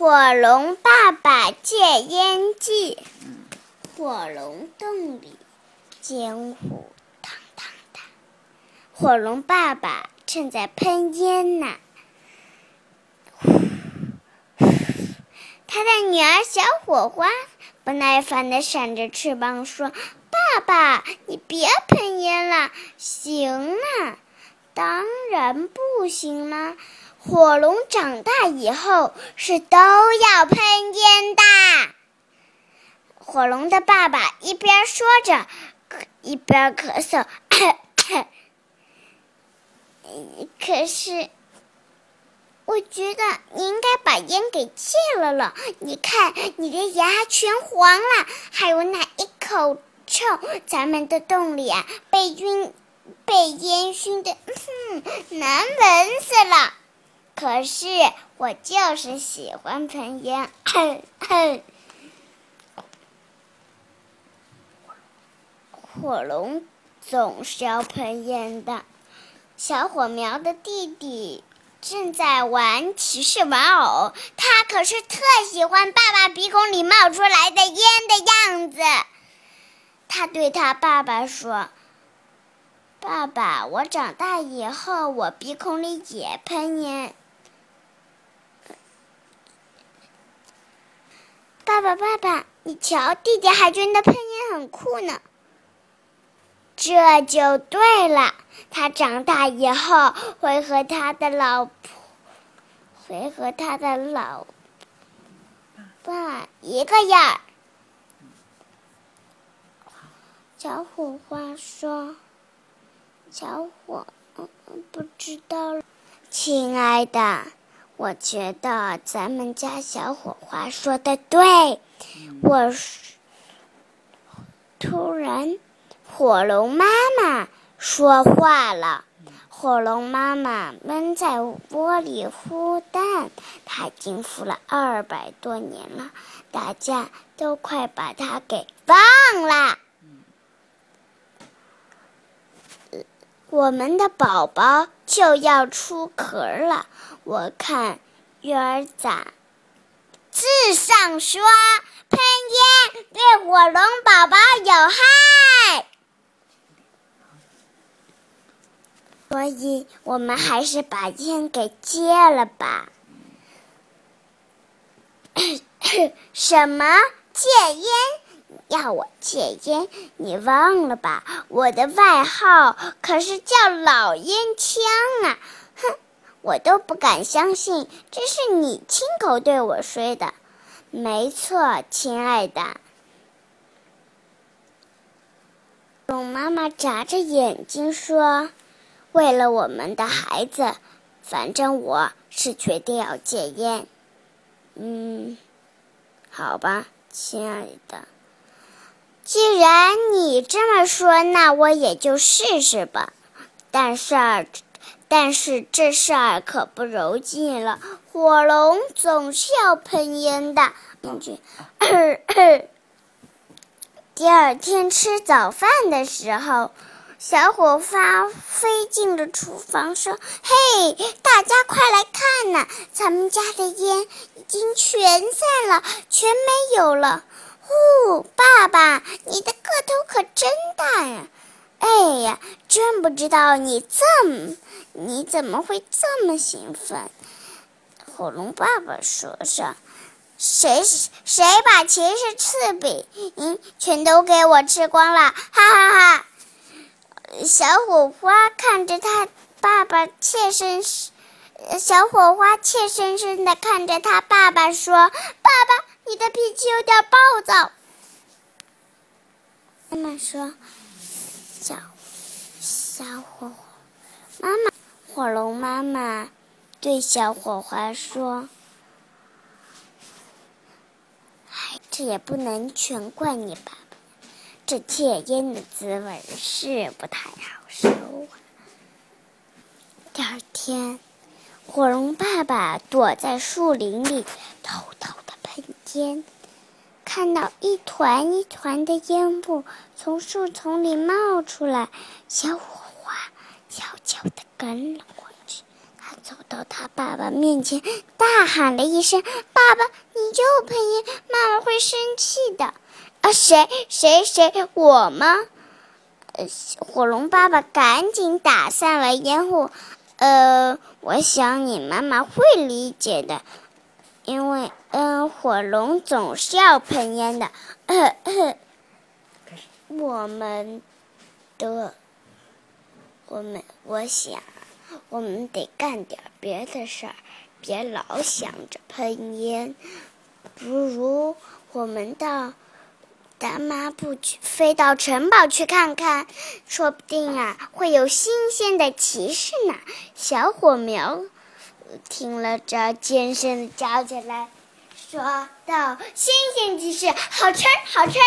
火龙爸爸戒烟记。火龙洞里，烟雾腾腾的。火龙爸爸正在喷烟呢。他的女儿小火花不耐烦地扇着翅膀说：“爸爸，你别喷烟了，行吗。”当然不行了。火龙长大以后是都要喷烟的。火龙的爸爸一边说着，一边咳嗽。可是，我觉得你应该把烟给戒了了。你看，你的牙全黄了，还有那一口臭，咱们的洞里啊，被熏、被烟熏的，哼，难闻死了。可是我就是喜欢喷烟，火龙总是要喷烟的。小火苗的弟弟正在玩骑士玩偶，他可是特喜欢爸爸鼻孔里冒出来的烟的样子。他对他爸爸说：“爸爸，我长大以后，我鼻孔里也喷烟。”爸爸，爸爸，你瞧，弟弟还觉得配音很酷呢。这就对了，他长大以后会和他的老婆，会和他的老爸一个样。小火花说：“小火，嗯，不知道，亲爱的。”我觉得咱们家小火花说的对，我突然火龙妈妈说话了。火龙妈妈闷在窝里孵蛋，它已经孵了二百多年了，大家都快把它给忘了。我们的宝宝就要出壳了。我看鱼儿咋字上说喷烟对火龙宝宝有害，所以我们还是把烟给戒了吧。什么戒烟？要我戒烟？你忘了吧？我的外号可是叫老烟枪啊！我都不敢相信，这是你亲口对我说的。没错，亲爱的。龙妈妈眨着眼睛说：“为了我们的孩子，反正我是决定要戒烟。”嗯，好吧，亲爱的。既然你这么说，那我也就试试吧。但是。但是这事儿可不容易了，火龙总是要喷烟的。第二天吃早饭的时候，小火花飞进了厨房，说：“嘿，大家快来看呐，咱们家的烟已经全散了，全没有了。”呼，爸爸，你的个头可真大呀！哎呀，真不知道你这么，你怎么会这么兴奋？火龙爸爸说着：“谁谁把骑士刺笔，嗯，全都给我吃光了！”哈哈哈！小火花看着他爸爸，怯生生，小火花怯生生的看着他爸爸说：“爸爸，你的脾气有点暴躁。”妈妈说。小小火妈妈，火龙妈妈对小火花说：“这也不能全怪你爸爸，这戒烟的滋味是不太好受。”第二天，火龙爸爸躲在树林里偷偷的喷烟。看到一团一团的烟雾从树丛里冒出来，小火悄悄地跟了过去。他走到他爸爸面前，大喊了一声：“爸爸，你又喷烟，妈妈会生气的。”啊，谁谁谁，我吗？呃，火龙爸爸赶紧打散了烟雾。呃，我想你妈妈会理解的，因为嗯，火龙总是要喷烟的。我们的，我们，我想，我们得干点别的事儿，别老想着喷烟。不如我们到。大妈不去，飞到城堡去看看，说不定啊会有新鲜的骑士呢。小火苗听了这，尖声的叫起来，说道：“新鲜骑士，好吃，好吃！”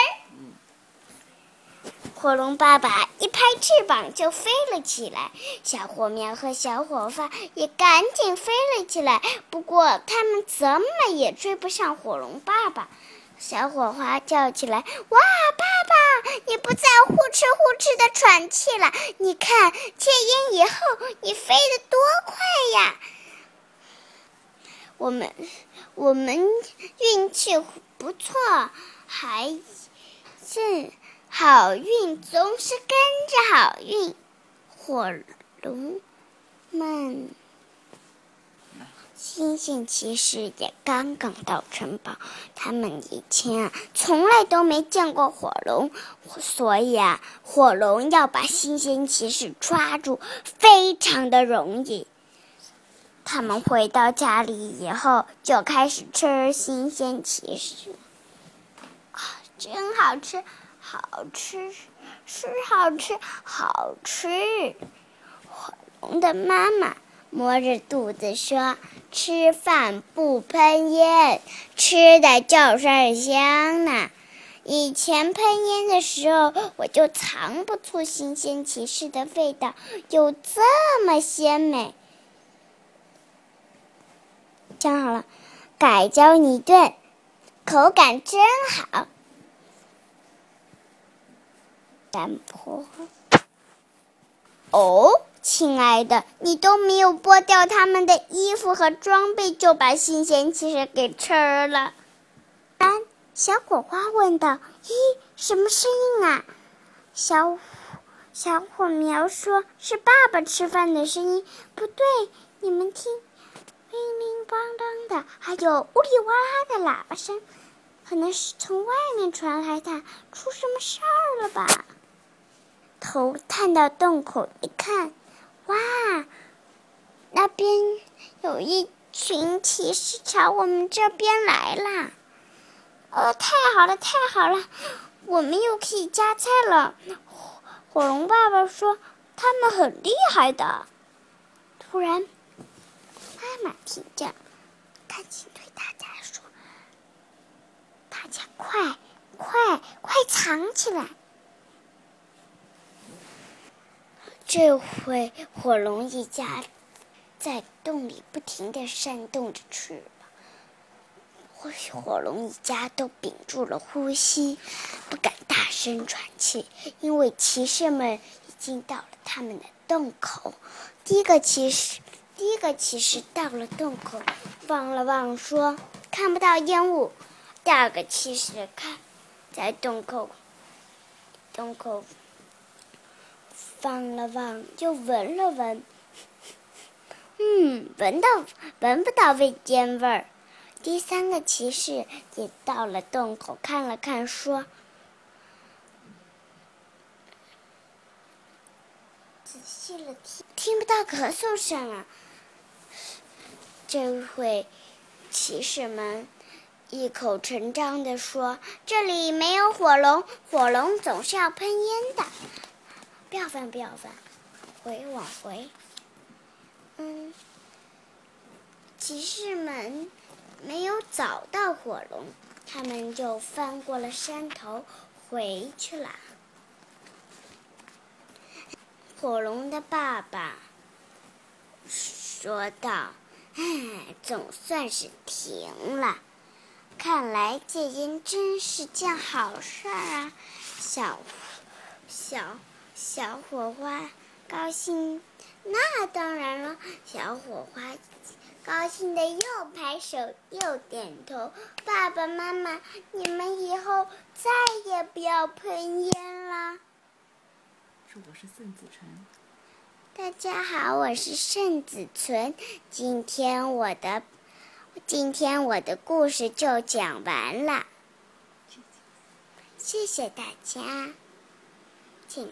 火龙爸爸一拍翅膀就飞了起来，小火苗和小火花也赶紧飞了起来。不过他们怎么也追不上火龙爸爸。小火花叫起来：“哇，爸爸，你不再呼哧呼哧的喘气了！你看，戒烟以后，你飞得多快呀！我们，我们运气不错，还是好运总是跟着好运。火龙们。”新鲜骑士也刚刚到城堡，他们以前啊从来都没见过火龙，所以啊火龙要把新鲜骑士抓住非常的容易。他们回到家里以后就开始吃新鲜骑士，啊，真好吃，好吃，是好吃，好吃。火龙的妈妈。摸着肚子说：“吃饭不喷烟，吃的就是香呢。以前喷烟的时候，我就藏不住新鲜骑士的味道，有这么鲜美。想好了，改教你一顿，口感真好。”山坡。哦。亲爱的，你都没有剥掉他们的衣服和装备，就把新鲜骑士给吃了。三小火花问道：“咦，什么声音啊？”小小火苗说：“是爸爸吃饭的声音。”不对，你们听，叮叮当当的，还有呜里哇啦的喇叭声，可能是从外面传来的。出什么事儿了吧？头探到洞口一看。哇，那边有一群骑士朝我们这边来啦！哦，太好了，太好了，我们又可以加菜了。火龙爸爸说他们很厉害的。突然，妈妈听见，赶紧对大家说：“大家快快快藏起来！”这回火龙一家在洞里不停的扇动着翅膀，火龙一家都屏住了呼吸，不敢大声喘气，因为骑士们已经到了他们的洞口。第一个骑士，第一个骑士到了洞口，望了望，说：“看不到烟雾。”第二个骑士看，在洞口，洞口。望了望，又闻了闻，嗯，闻到闻不到味烟味儿。第三个骑士也到了洞口，看了看，说：“仔细了听，听不到咳嗽声啊。”这回，骑士们异口成章地说：“这里没有火龙，火龙总是要喷烟的。”不要翻，不要翻，回往回。嗯，骑士们没有找到火龙，他们就翻过了山头回去了。火龙的爸爸说道：“唉，总算是停了，看来戒烟真是件好事儿啊，小小。”小火花高兴那当然了，小火花高兴的又拍手又点头。爸爸妈妈，你们以后再也不要喷烟啦！说我是盛子纯。大家好，我是盛子纯。今天我的今天我的故事就讲完了，谢谢大家，请。